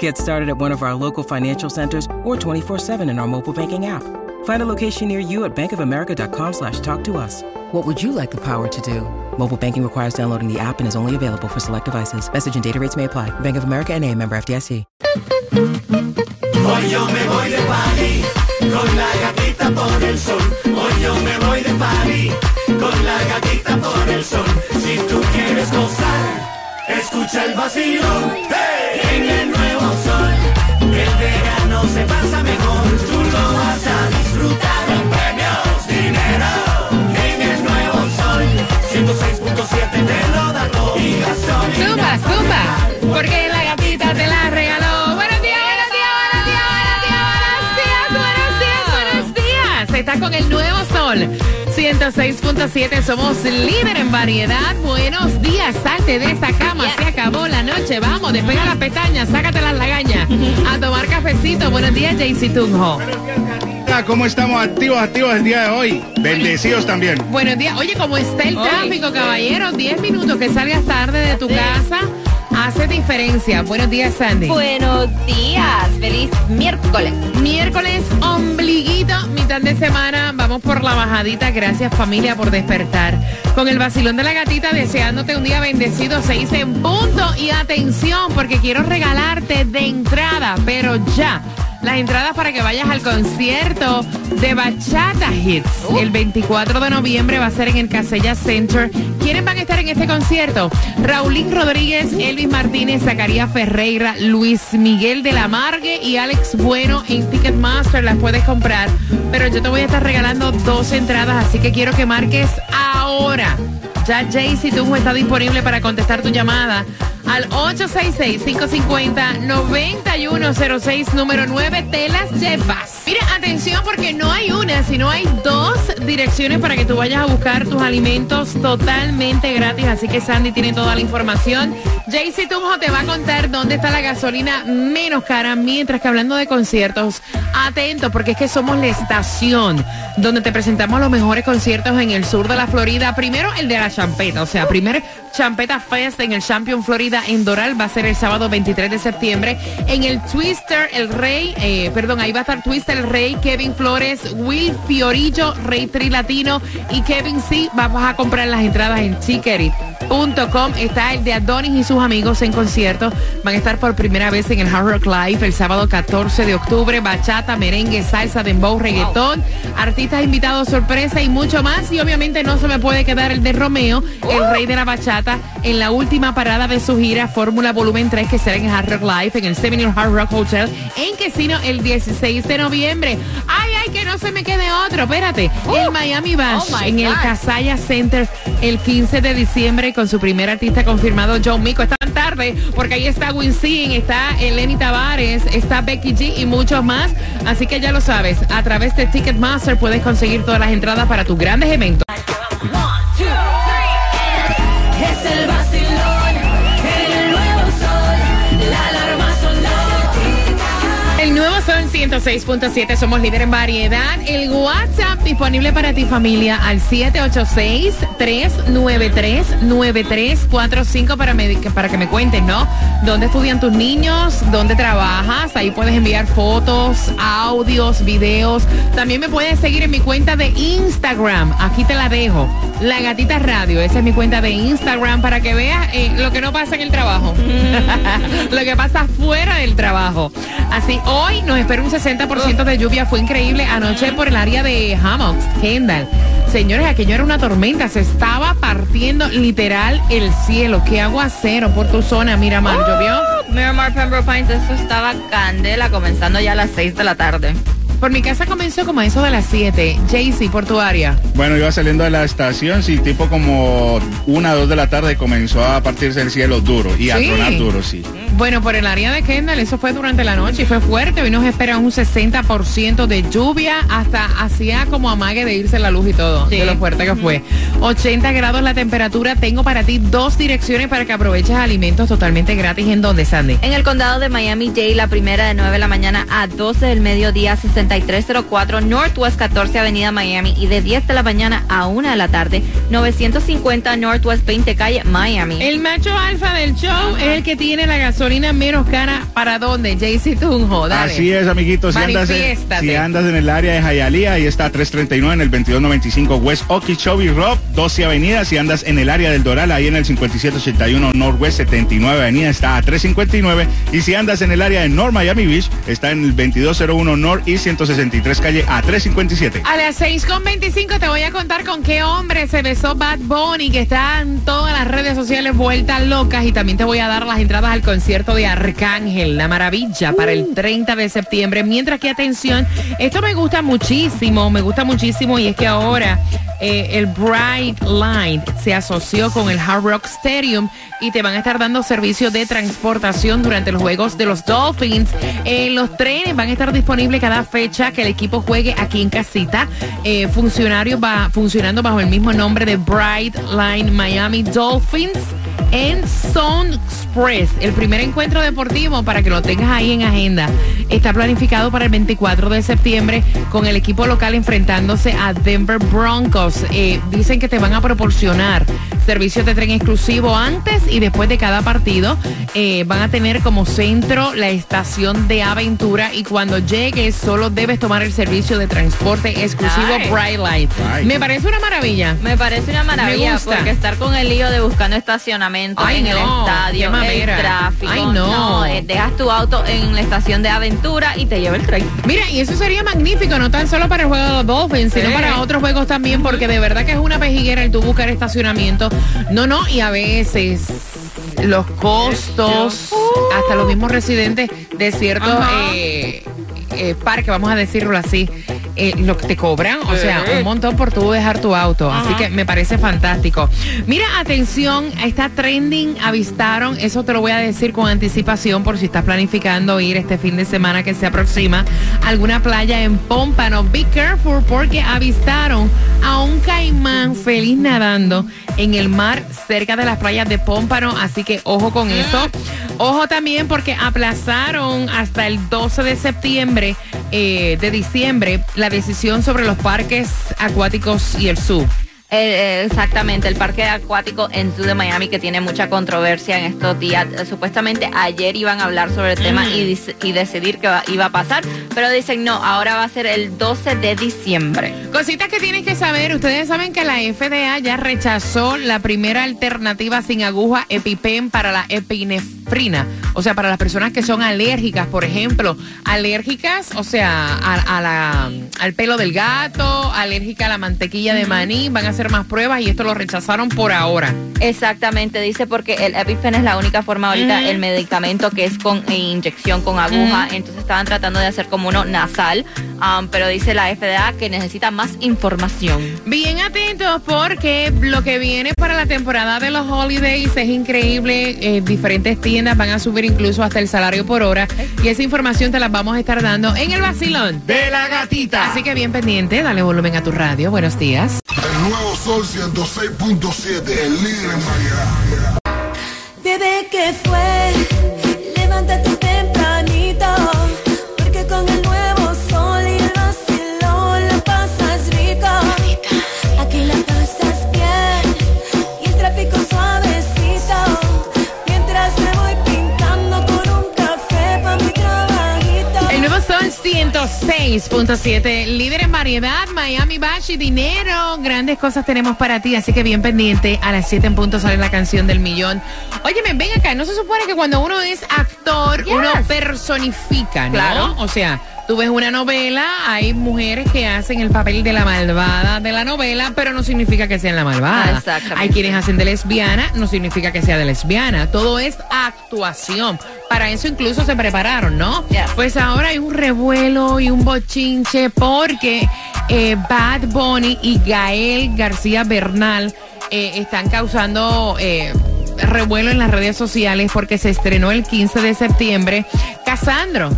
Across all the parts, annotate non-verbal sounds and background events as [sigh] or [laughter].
Get started at one of our local financial centers or 24-7 in our mobile banking app. Find a location near you at bankofamerica.com slash talk to us. What would you like the power to do? Mobile banking requires downloading the app and is only available for select devices. Message and data rates may apply. Bank of America and a member FDIC. Hoy yo me voy de party con la gatita por el sol. Hoy yo me voy de party con la gatita por el sol. Si tú quieres gozar, escucha el vacilón en el nuevo sol. El verano se pasa mejor, tú lo vas a disfrutar. Con premios, dinero en el nuevo sol. 106.7 te lo da todo y gasolina. Zumba, zumba, porque la gatita te la 106.7, somos líder en variedad. Buenos días, salte de esa cama, se acabó la noche. Vamos, despega las pestañas, sácate las lagañas. [laughs] A tomar cafecito. Buenos días, JC Tunjo. ¿Cómo estamos activos, activos el día de hoy? Bendecidos también. Buenos días. Oye, ¿cómo está el tráfico, caballero? 10 minutos que salgas tarde de tu casa hace diferencia. Buenos días, Sandy. Buenos días, feliz miércoles. Miércoles, ombliguito, mitad de semana. Vamos por la bajadita. Gracias, familia, por despertar. Con el vacilón de la gatita, deseándote un día bendecido. Se dice en punto. Y atención, porque quiero regalarte de entrada, pero ya. Las entradas para que vayas al concierto de Bachata Hits. El 24 de noviembre va a ser en el Casella Center. ¿Quiénes van a estar en este concierto? Raulín Rodríguez, Elvis Martínez, Zacarías Ferreira, Luis Miguel de la Margue y Alex Bueno en Ticketmaster. Las puedes comprar. Pero yo te voy a estar regalando dos entradas, así que quiero que marques ahora. Ya Jaycee Tunjo está disponible para contestar tu llamada al 866-550-9106, número 9. Te las llevas. Mira, atención porque no hay una, sino hay dos direcciones para que tú vayas a buscar tus alimentos totalmente gratis. Así que Sandy tiene toda la información. Jaycee Tunjo te va a contar dónde está la gasolina menos cara, mientras que hablando de conciertos, atento porque es que somos la estación donde te presentamos los mejores conciertos en el sur de la Florida. Primero el de la champeta, o sea, primer Champeta Fest en el Champion Florida en Doral va a ser el sábado 23 de septiembre. En el Twister, el Rey, eh, perdón, ahí va a estar Twister, el Rey, Kevin Flores, Will Fiorillo, Rey Trilatino y Kevin C. Vamos a comprar las entradas en Chickeri.com. Está el de Adonis y sus amigos en concierto. Van a estar por primera vez en el Hard Rock Live el sábado 14 de octubre. Bachata, merengue, salsa, dembow, reggaetón, artistas invitados sorpresa y mucho más. Y obviamente no se me puede quedar el de Romeo, el rey de la bachata, en la última parada de su gira Fórmula Volumen 3 que será en Hard Rock Live en el Seminole Hard Rock Hotel en Casino el 16 de noviembre. Ay, ay, que no se me quede otro. Espérate, el Miami Bash Oh, en el. Casaya Center el 15 de diciembre con su primer artista confirmado, John Mico. Están tarde porque ahí está Winston, está Eleni Tavares, está Becky G y muchos más. Así que ya lo sabes, a través de Ticketmaster puedes conseguir todas las entradas para tus grandes eventos. 106.7, somos líder en variedad. El WhatsApp disponible para ti familia al 786-393-9345 para, me- para que me cuentes, ¿no? ¿Dónde estudian tus niños? ¿Dónde trabajas? Ahí puedes enviar fotos, audios, videos. También me puedes seguir en mi cuenta de Instagram. Aquí te la dejo. La Gatita Radio. Esa es mi cuenta de Instagram para que veas eh, lo que no pasa en el trabajo. [laughs] lo que pasa fuera del trabajo. Así, hoy nos espera un 60% de lluvia. Fue increíble anoche por el área de Hammocks, Kendall. Señores, aquello era una tormenta. Se estaba partiendo literal el cielo. Qué aguacero por tu zona, Miramar. ¿Llovió? Miramar Pembroke Pines, esto estaba candela comenzando ya a las 6 de la tarde. Por mi casa comenzó como a eso de las 7. Jaycee, por tu área. Bueno, iba saliendo de la estación, sí, tipo como una, dos de la tarde comenzó a partirse el cielo duro y a Sí. tronar duro, sí. Bueno, por el área de Kendall, eso fue durante la noche y fue fuerte. Hoy nos espera un 60% de lluvia, hasta hacía como amague de irse la luz y todo, de lo fuerte que fue. 80 grados la temperatura. Tengo para ti dos direcciones para que aproveches alimentos totalmente gratis. ¿En dónde, Sandy? En el condado de Miami-Dade, la primera de 9 de la mañana a 12 del mediodía, 6304 Northwest 14 Avenida Miami y de 10 de la mañana a 1 de la tarde, 950 Northwest 20 Calle Miami. El macho alfa del show es el que tiene la gasolina menos cara. ¿Para dónde? JC Tunjo, dale. Así es, amiguitos. Si andas, en, si andas en el área de Hialeah, ahí está 339 en el 2295 West Okeechobee Road, 12 Avenida. Si andas en el área del Doral, ahí en el 5781 Northwest 79 Avenida, está a 359. Y si andas en el área de North Miami Beach, está en el 2201 North y 163 Calle a 357. A las 6.25 te voy a contar con qué hombre se besó Bad Bunny, que está en todas las redes sociales vueltas locas. Y también te voy a dar las entradas al concierto de Arcángel, la maravilla, para el 30 de septiembre. Mientras que, atención, esto me gusta muchísimo, me gusta muchísimo. Y es que ahora eh, el Bright Line se asoció con el Hard Rock Stadium y te van a estar dando servicio de transportación durante los juegos de los Dolphins. Eh, los trenes van a estar disponibles cada fecha que el equipo juegue aquí en casita. Eh, funcionario va funcionando bajo el mismo nombre de Bright Line Miami Dolphins en Express. El primer encuentro deportivo, para que lo tengas ahí en agenda, está planificado para el 24 de septiembre con el equipo local enfrentándose a Denver Broncos. Eh, dicen que te van a proporcionar servicios de tren exclusivo antes y después de cada partido. Eh, van a tener como centro la estación de aventura y cuando llegues solo debes tomar el servicio de transporte exclusivo Nice. Bright. Nice. Me parece una maravilla. Me parece una maravilla Me gusta. porque estar con el lío de buscando estacionamiento Ay, en el no, estadio, el tráfico. Ay, no. eh, dejas tu auto en la estación de aventura y te lleva el tren. Mira, y eso sería magnífico, no tan solo para el juego de los Dolphins, sino Sí. para otros juegos también, porque de verdad que es una pejiguera el tú buscar estacionamiento. No, no, y a veces los costos, hasta los mismos residentes de ciertos eh, eh, parques, vamos a decirlo así, eh, lo que te cobran, o sea, un montón por tú dejar tu auto. Así que me parece fantástico. Mira, atención, está trending, avistaron, eso te lo voy a decir con anticipación por si estás planificando ir este fin de semana que se aproxima a alguna playa en Pómpano. Be careful porque avistaron a un caimán feliz nadando en el mar cerca de las playas de Pómpano, así que ojo con eso. Ojo también porque aplazaron hasta el 12 de septiembre eh, de diciembre la decisión sobre los parques acuáticos y el zoo. Eh, eh, exactamente, el parque acuático en Zoo de Miami que tiene mucha controversia en estos días. Eh, supuestamente ayer iban a hablar sobre el tema y, decidir qué iba a pasar, pero dicen no, ahora va a ser el 12 de diciembre. Cositas que tienes que saber. Ustedes saben que la FDA ya rechazó la primera alternativa sin aguja EpiPen para la epinefrina. O sea, para las personas que son alérgicas, por ejemplo, alérgicas, o sea, a, a la, al pelo del gato, alérgica a la mantequilla de maní, van a hacer más pruebas y esto lo rechazaron por ahora. Exactamente, dice porque el EpiPen es la única forma ahorita, el medicamento que es con eh, inyección con aguja, entonces estaban tratando de hacer como uno nasal, um, pero dice la FDA que necesita más información. Bien atentos porque lo que viene para la temporada de los holidays es increíble. Eh, diferentes tiendas van a subir incluso hasta el salario por hora y esa información te la vamos a estar dando en el vacilón. De la gatita. Así que bien pendiente, dale volumen a tu radio. Buenos días. Nuevo Sol 106.7, el líder en variedad. Bebé, ¿qué fue? 106.7, líder en variedad, Miami Bash y dinero. Grandes cosas tenemos para ti, así que bien pendiente. A las 7 en punto sale la canción del millón. Óyeme, ven acá, no se supone que cuando uno es actor, Yes. uno personifica, ¿no? Claro. O sea, tú ves una novela, hay mujeres que hacen el papel de la malvada de la novela, pero no significa que sean la malvada. Exactamente. Hay quienes hacen de lesbiana, no significa que sea de lesbiana. Todo es actuación. Para eso incluso se prepararon, ¿no? Pues ahora hay un revuelo y un bochinche porque eh, Bad Bunny y Gael García Bernal eh, están causando eh, revuelo en las redes sociales porque se estrenó el 15 de septiembre Casandro,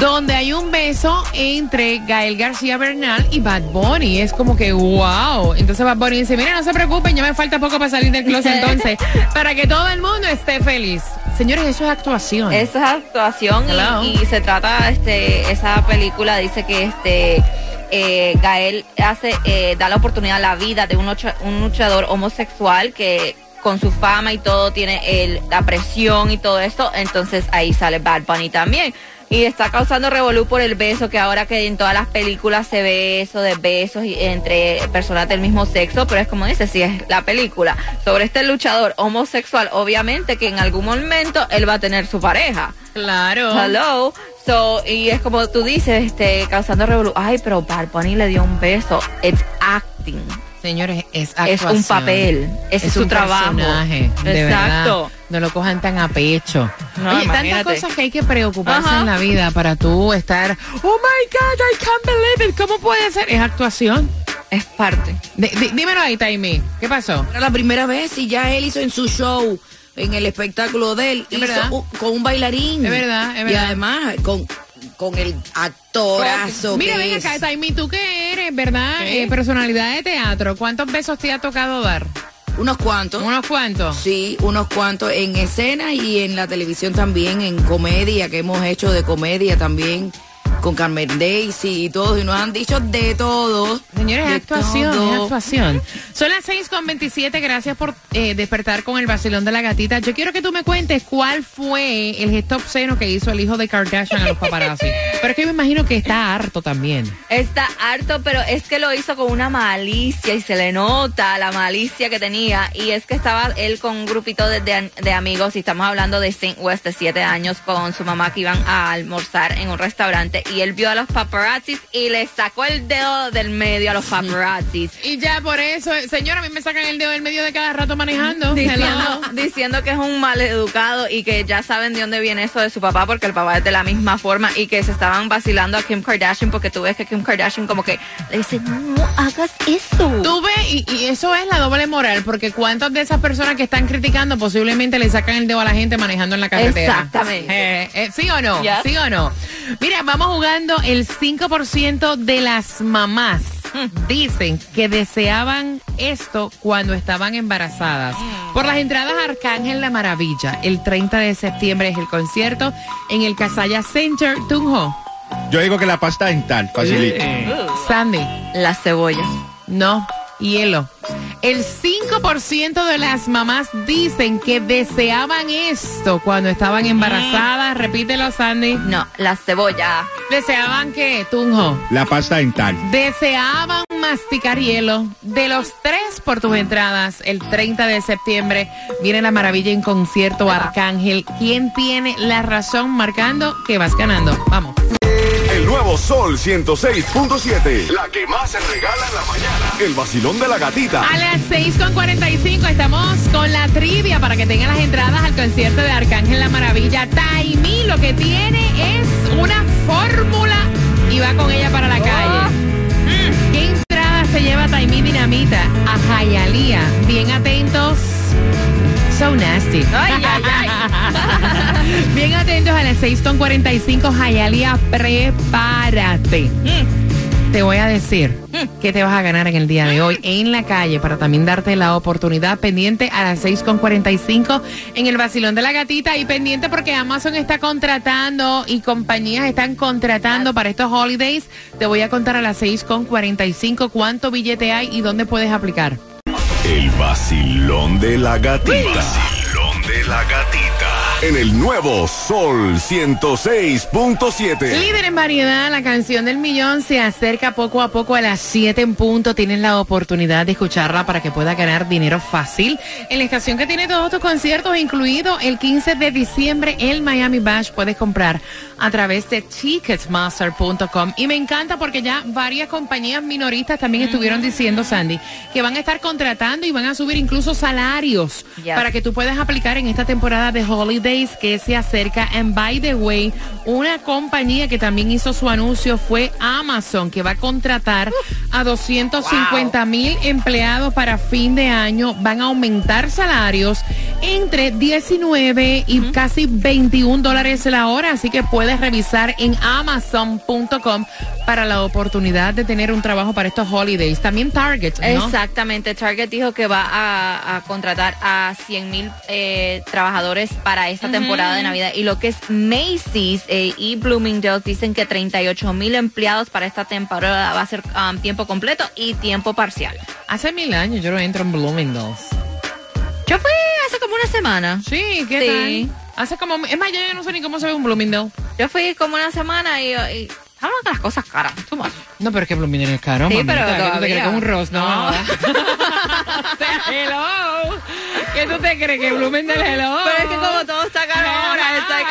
donde hay un beso entre Gael García Bernal y Bad Bunny. Es como que wow. Entonces Bad Bunny dice, mira, no se preocupen, ya me falta poco para salir del closet [laughs] entonces, para que todo el mundo esté feliz. Señores, eso es actuación. Eso es actuación y, y se trata, este, esa película dice que este eh, Gael hace, eh, da la oportunidad a la vida de un luchador homosexual que con su fama y todo tiene el, la presión y todo esto, entonces ahí sale Bad Bunny también. Y está causando revolú por el beso, que ahora que en todas las películas se ve eso de besos entre personas del mismo sexo, pero es como dice, si es la película sobre este luchador homosexual, obviamente que en algún momento él va a tener su pareja. Claro. Hello. So, y es como tú dices, este, causando revolú. Ay, pero Bad Bunny le dio un beso. It's acting. Señores, es Es actuación. un papel. Ese es, su trabajo. personaje, de Exacto. verdad. No lo cojan tan a pecho. No, Oye, tantas cosas que hay que preocuparse Ajá. en la vida para tú estar, oh my God, I can't believe it. ¿Cómo puede ser? Es actuación. Es parte. Dímelo ahí, Taimi. ¿Qué pasó? Era la primera vez y ya él hizo en su show, en el espectáculo de él, Es hizo verdad. con un bailarín. Es verdad, es Y verdad. además con, con el actorazo Mira, que ven es. acá, Taimi, tú que eres, ¿verdad? Eh, personalidad de teatro. ¿Cuántos besos te ha tocado dar? Unos cuantos. ¿Unos cuantos? Sí, unos cuantos en escena y en la televisión también, en comedia, que hemos hecho de comedia también con Carmen Daisy y todos, y nos han dicho de todo. Señores, es de actuación, todo. es actuación. Son las 6 con 27, gracias por eh, despertar con el vacilón de la gatita. Yo quiero que tú me cuentes cuál fue el gesto obsceno que hizo el hijo de Kardashian a los paparazzi. [laughs] Pero es que me imagino que está harto también. Está harto, pero es que lo hizo con una malicia y se le nota la malicia que tenía. Y es que estaba él con un grupito de, de- de amigos y estamos hablando de Saint West de siete años con su mamá que iban a almorzar en un restaurante y él vio a los paparazzis y le sacó el dedo del medio a los paparazzis. Y ya por eso, eh, señora, a mí me sacan el dedo del medio de cada rato manejando. Diciendo, [laughs] diciendo que es un maleducado y que ya saben de dónde viene eso de su papá porque el papá es de la misma forma y que se estaban vacilando a Kim Kardashian porque tú ves que Kim Kardashian como que le dice, no hagas eso. Tú ves, y, y eso es la doble moral, porque cuántas de esas personas que están criticando posiblemente le sacan el dedo a la gente manejando en la carretera. Exactamente. Eh, eh, ¿Sí o no? ¿Sí o no? Mira, vamos jugando el 5% de las mamás. Dicen que deseaban esto cuando estaban embarazadas. Por las entradas a Arcángel La Maravilla, el 30 de septiembre es el concierto en el Casaya Center, Tunjo. Yo digo que la pasta dental, facilita. Sandy. Las cebollas. No, hielo. El 5% de las mamás dicen que deseaban esto cuando estaban embarazadas. Repítelo, Sandy. No, las cebollas. ¿Deseaban qué, Tunjo? La pasta dental. Deseaban masticar hielo. De los tres por tus entradas, el 30 de septiembre viene la maravilla en concierto Arcángel. ¿Quién tiene la razón marcando que vas ganando? Vamos. Sol 106.7. La que más se regala en la mañana. El vacilón de la gatita. A las 6.45 estamos con la trivia para que tengan las entradas al concierto de Arcángel La Maravilla. Taimi lo que tiene es una fórmula y va con ella para la calle. Mm, ¿Qué entrada se lleva Taimi Dinamita a Jayalía? Bien atentos. So nasty. Ay, ay, ay. [laughs] Bien atentos a las 6.45 Jayalía, prepárate. Te voy a decir que te vas a ganar en el día de hoy en la calle para también darte la oportunidad pendiente a las 6.45 en el vacilón de la gatita y pendiente porque Amazon está contratando y compañías están contratando para estos holidays. Te voy a contar a las 6.45 cuánto billete hay y dónde puedes aplicar. El vacilón de la gatita. vacilón de la gatita. En el nuevo Sol 106.7. Líder en variedad, la canción del millón se acerca poco a poco a las 7 en punto. Tienes la oportunidad de escucharla para que pueda ganar dinero fácil en la estación que tiene todos tus conciertos, incluido el 15 de diciembre el Miami Bash. Puedes comprar a través de ticketmaster.com. Y me encanta porque ya varias compañías minoristas también estuvieron diciendo, Sandy, que van a estar contratando y van a subir incluso salarios Yes. para que tú puedas aplicar en esta temporada de holidays que se acerca. And by the way, una compañía que también hizo su anuncio fue Amazon, que va a contratar a 250 mil empleados para fin de año. Van a aumentar salarios entre 19 y casi 21 dólares la hora. Así que puedes revisar en amazon.com para la oportunidad de tener un trabajo para estos holidays. También Target, ¿no? Exactamente, Target dijo que va a, a contratar a 100 mil eh, trabajadores para esta temporada de Navidad y lo que es Macy's eh, y Bloomingdale's dicen que 38 mil empleados para esta temporada va a ser um, tiempo completo y tiempo parcial. Hace mil años yo no entro en Bloomingdale's. Yo fui hace como una semana. Sí, ¿qué Sí. tal? Hace como... Es más, yo no sé ni cómo se ve un Bloomingdale. Yo fui como una semana y, y estaban las cosas caras. too much. No, pero es que Bloomingdale es caro, Sí, mamita. pero ¿Qué tú te todavía. crees que es un Ross? No. No. [laughs] O sea, hello. ¿Qué tú te crees que Bloomingdale es hello? Pero es que como todo está caro ahora,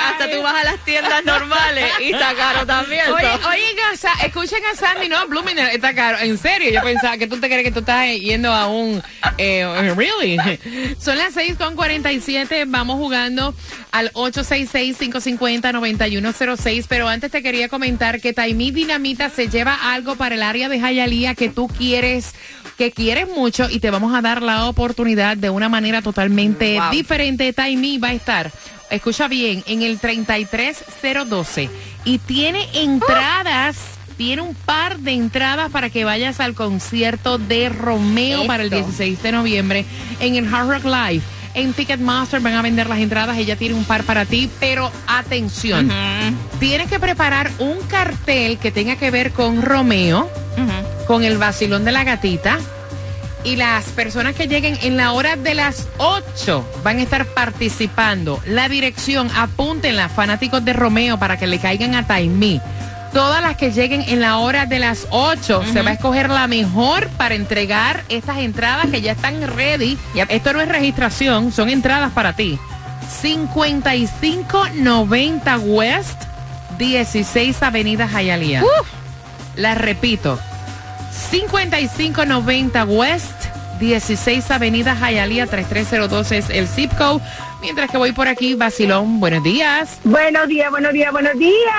hasta tú vas a las tiendas normales y está caro también. Oye, oigan, escuchen a Sandy, no, Bloomingdale está caro. En serio, yo pensaba que tú te crees que tú estás yendo a un... Eh, really. Son las 6.47, vamos jugando al 866-550-9106, pero antes te quería comentar que Taimí Dinamita se lleva algo para el área de Jayalía que tú quieres, que quieres mucho y te vamos a dar la oportunidad de una manera totalmente Wow. diferente. Taimí va a estar, escucha bien, en el 33012 y tiene entradas. Tiene un par de entradas para que vayas al concierto de Romeo para el Eso. 16 de noviembre en el Hard Rock Live. En Ticketmaster van a vender las entradas, ella tiene un par para ti, pero atención, tienes que preparar un cartel que tenga que ver con Romeo, con el vacilón de la gatita. Y las personas que lleguen en la hora de las 8 van a estar participando. La dirección, apúntenla, fanáticos de Romeo, para que le caigan a Taimí. Todas las que lleguen en la hora de las 8 se va a escoger la mejor para entregar estas entradas que ya están ready. Yep. Esto no es registración, son entradas para ti. 5590 West, 16 Avenida Hialeah. La repito, 5590 West, 16 Avenida Hialeah, 33012 es el zip code. Mientras que voy por aquí, Basilón, buenos días. Buenos días, buenos días, buenos días.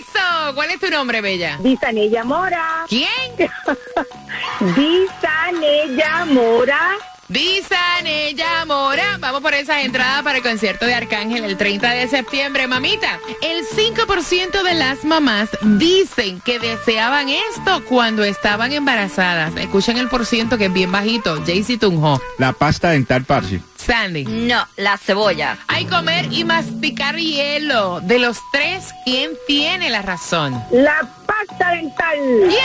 ¡Eso! ¿Cuál es tu nombre, Bella? Disanella Mora. ¿Quién? [laughs] Disanella Mora. Disanella Mora. Vamos por esas entradas para el concierto de Arcángel el 30 de septiembre. Mamita, el 5% de las mamás dicen que deseaban esto cuando estaban embarazadas. Escuchen el por ciento que es bien bajito. Jaycee Tunjo. La pasta dental Parsi. Sandy. No, la cebolla. Hay comer y masticar hielo. De los tres, ¿quién tiene la razón? La pasta dental. ¡Yes!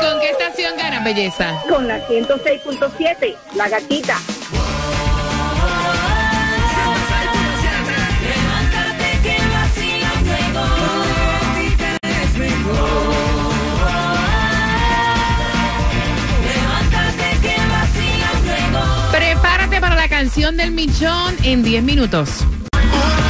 ¿Con qué estación ganan, belleza? Con la 106.7, la gatita. Canción del millón en 10 minutos.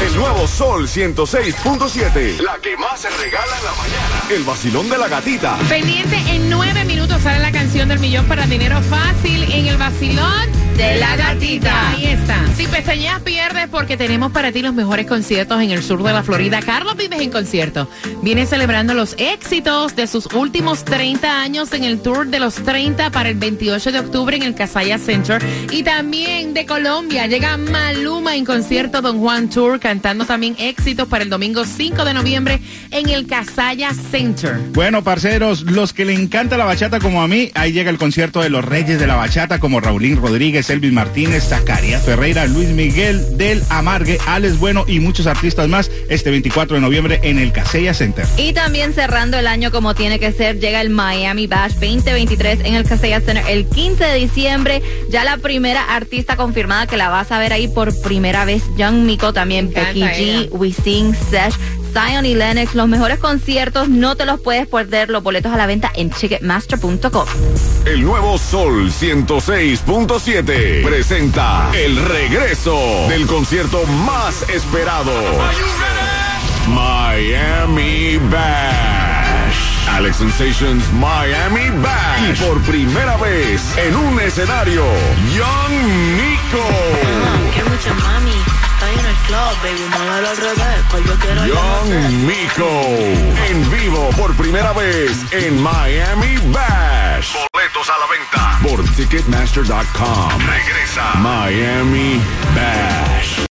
El nuevo Sol 106.7. La que más se regala en la mañana. El vacilón de la gatita. Pendiente, en 9 minutos sale la canción del millón para dinero fácil en el vacilón De la gatita. Ahí está. Si pestañeas pierdes porque tenemos para ti los mejores conciertos en el sur de la Florida. Carlos Vives en concierto. Viene celebrando los éxitos de sus últimos 30 años en el tour de los 30 para el 28 de octubre en el Casaya Center. Y también de Colombia llega Maluma en concierto Don Juan Tour cantando también éxitos para el domingo 5 de noviembre en el Casaya Center. Bueno, parceros, los que le encanta la bachata como a mí, ahí llega el concierto de los reyes de la bachata como Raulín Rodríguez, Elvis Martínez, Zacarías Ferreira, Luis Miguel del Amargue, Alex Bueno y muchos artistas más este 24 de noviembre en el Casella Center. Y también cerrando el año como tiene que ser, llega el Miami Bash 2023 en el Casella Center el 15 de diciembre. Ya la primera artista confirmada que la vas a ver ahí por primera vez, Young Miko, también Becky. G, We Sing, Sesh, Zion y Lennox, los mejores conciertos, no te los puedes perder. Los boletos a la venta en Ticketmaster.com. El nuevo Sol 106.7 presenta el regreso del concierto más esperado. Miami Bash. Alex Sensations Miami Bash. Y por primera vez en un escenario, Young Nico. Club, baby, muévelo al revés. Pues yo quiero Young Nico. En vivo por primera vez en Miami Bash. Boletos a la venta por Ticketmaster.com. Regresa Miami Bash.